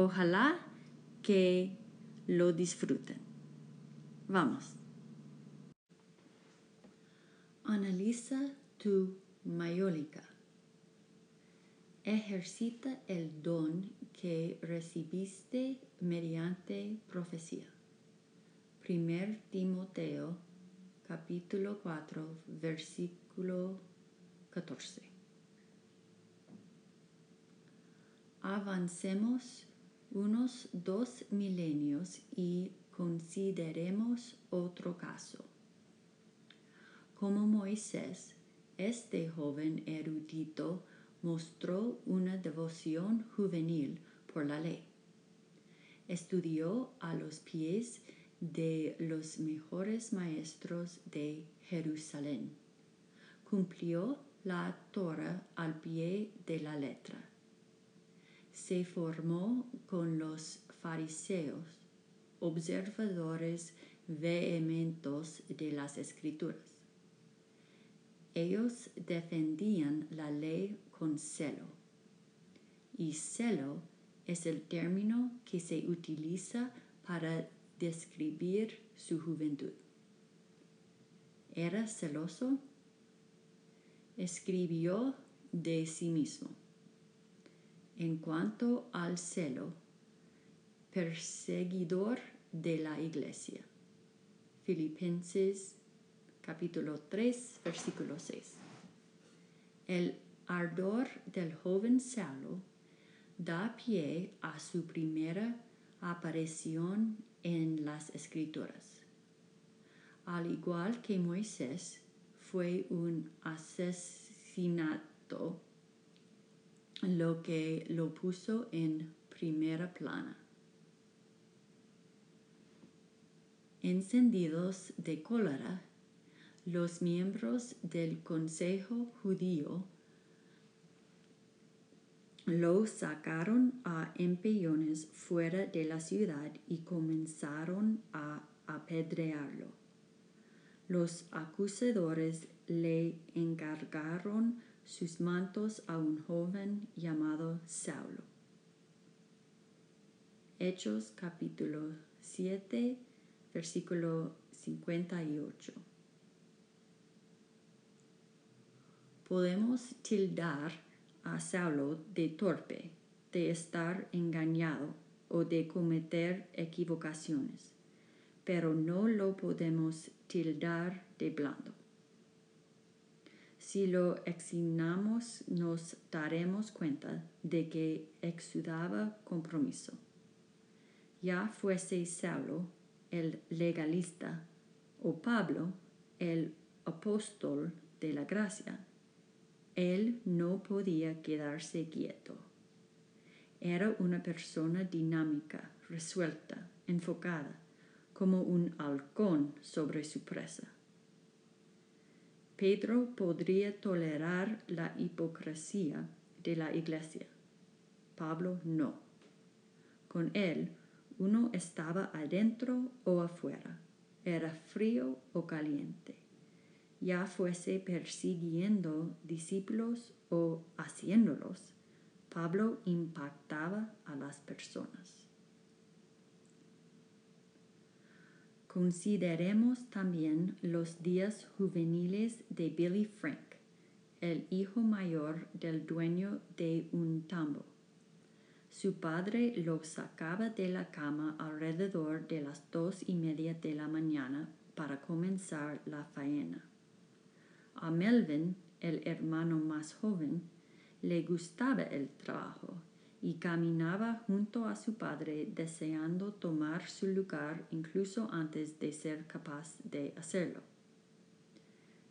Ojalá que lo disfruten. Vamos. Analiza tu mayólica. Ejercita el don que recibiste mediante profecía. Primer Timoteo capítulo 4 versículo 14. Avancemos unos dos milenios y consideremos otro caso. Como Moisés, este joven erudito mostró una devoción juvenil por la ley. Estudió a los pies de los mejores maestros de Jerusalén. Cumplió la Torah al pie de la letra se formó con los fariseos, observadores vehementos de las escrituras. Ellos defendían la ley con celo, y celo es el término que se utiliza para describir su juventud. ¿Era celoso? Escribió de sí mismo en cuanto al celo, perseguidor de la iglesia. Filipenses capítulo 3, versículo 6. El ardor del joven Saulo da pie a su primera aparición en las escrituras. Al igual que Moisés, fue un asesinato lo que lo puso en primera plana. Encendidos de cólera, los miembros del Consejo judío lo sacaron a empellones fuera de la ciudad y comenzaron a apedrearlo. Los acusadores le encargaron sus mantos a un joven llamado Saulo. Hechos capítulo 7, versículo 58. Podemos tildar a Saulo de torpe, de estar engañado o de cometer equivocaciones, pero no lo podemos tildar de blando. Si lo examinamos, nos daremos cuenta de que exudaba compromiso. Ya fuese Saulo el legalista o Pablo el apóstol de la gracia, él no podía quedarse quieto. Era una persona dinámica, resuelta, enfocada, como un halcón sobre su presa. Pedro podría tolerar la hipocresía de la iglesia. Pablo no. Con él uno estaba adentro o afuera, era frío o caliente, ya fuese persiguiendo discípulos o haciéndolos, Pablo impactaba a las personas. Consideremos también los días juveniles de Billy Frank, el hijo mayor del dueño de un tambo. su padre lo sacaba de la cama alrededor de las dos y media de la mañana para comenzar la faena. A Melvin, el hermano más joven, le gustaba el trabajo y caminaba junto a su padre deseando tomar su lugar incluso antes de ser capaz de hacerlo.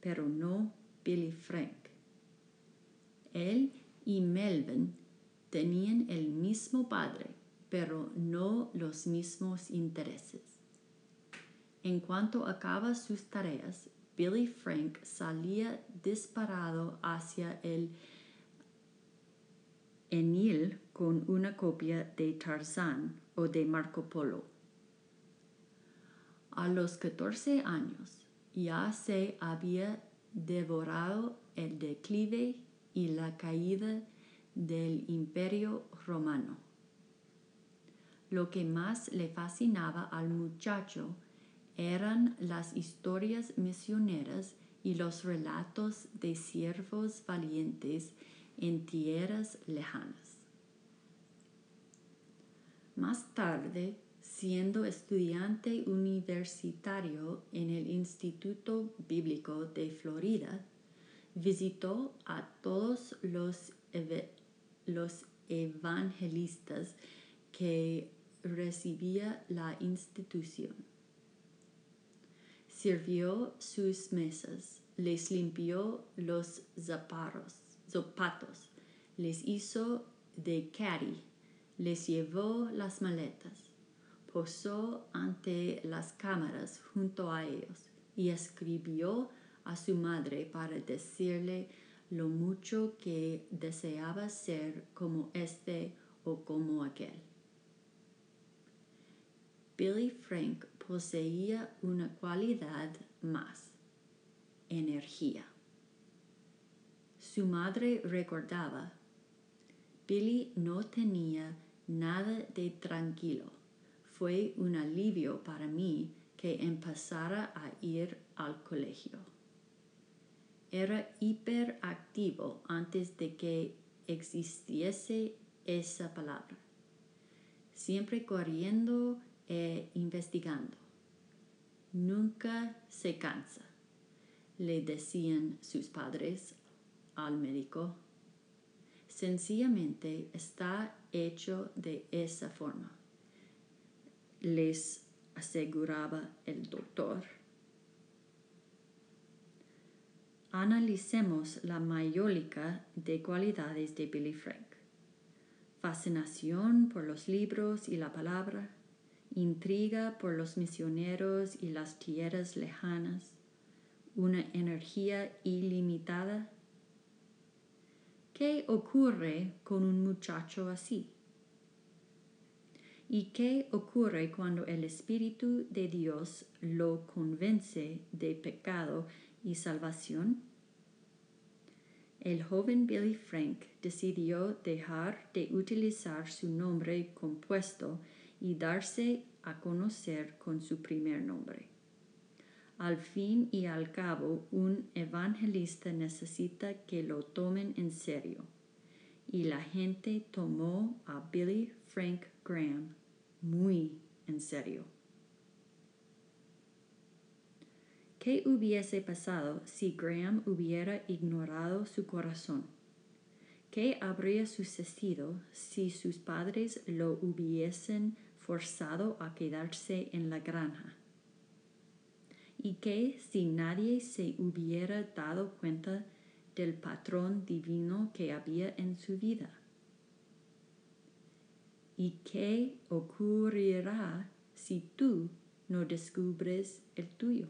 Pero no Billy Frank. Él y Melvin tenían el mismo padre, pero no los mismos intereses. En cuanto acaba sus tareas, Billy Frank salía disparado hacia el Enil con una copia de Tarzán o de Marco Polo. A los 14 años ya se había devorado el declive y la caída del imperio romano. Lo que más le fascinaba al muchacho eran las historias misioneras y los relatos de siervos valientes en tierras lejanas. Más tarde, siendo estudiante universitario en el Instituto Bíblico de Florida, visitó a todos los, evangelistas que recibía la institución. Sirvió sus mesas, les limpió los zapatos, zapatos, les hizo de caddy, les llevó las maletas, posó ante las cámaras junto a ellos y escribió a su madre para decirle lo mucho que deseaba ser como este o como aquel. Billy Frank poseía una cualidad más, energía. Su madre recordaba, Billy no tenía nada de tranquilo. Fue un alivio para mí que empezara a ir al colegio. Era hiperactivo antes de que existiese esa palabra. Siempre corriendo e investigando. Nunca se cansa, le decían sus padres al médico. Sencillamente está hecho de esa forma, les aseguraba el doctor. Analicemos la mayólica de cualidades de Billy Frank. Fascinación por los libros y la palabra, intriga por los misioneros y las tierras lejanas, una energía ilimitada. ¿Qué ocurre con un muchacho así? ¿Y qué ocurre cuando el Espíritu de Dios lo convence de pecado y salvación? El joven Billy Frank decidió dejar de utilizar su nombre compuesto y darse a conocer con su primer nombre. Al fin y al cabo, un evangelista necesita que lo tomen en serio. Y la gente tomó a Billy Frank Graham muy en serio. ¿Qué hubiese pasado si Graham hubiera ignorado su corazón? ¿Qué habría sucedido si sus padres lo hubiesen forzado a quedarse en la granja. Y que si nadie se hubiera dado cuenta del patrón divino que había en su vida. ¿Y qué ocurrirá si tú no descubres el tuyo?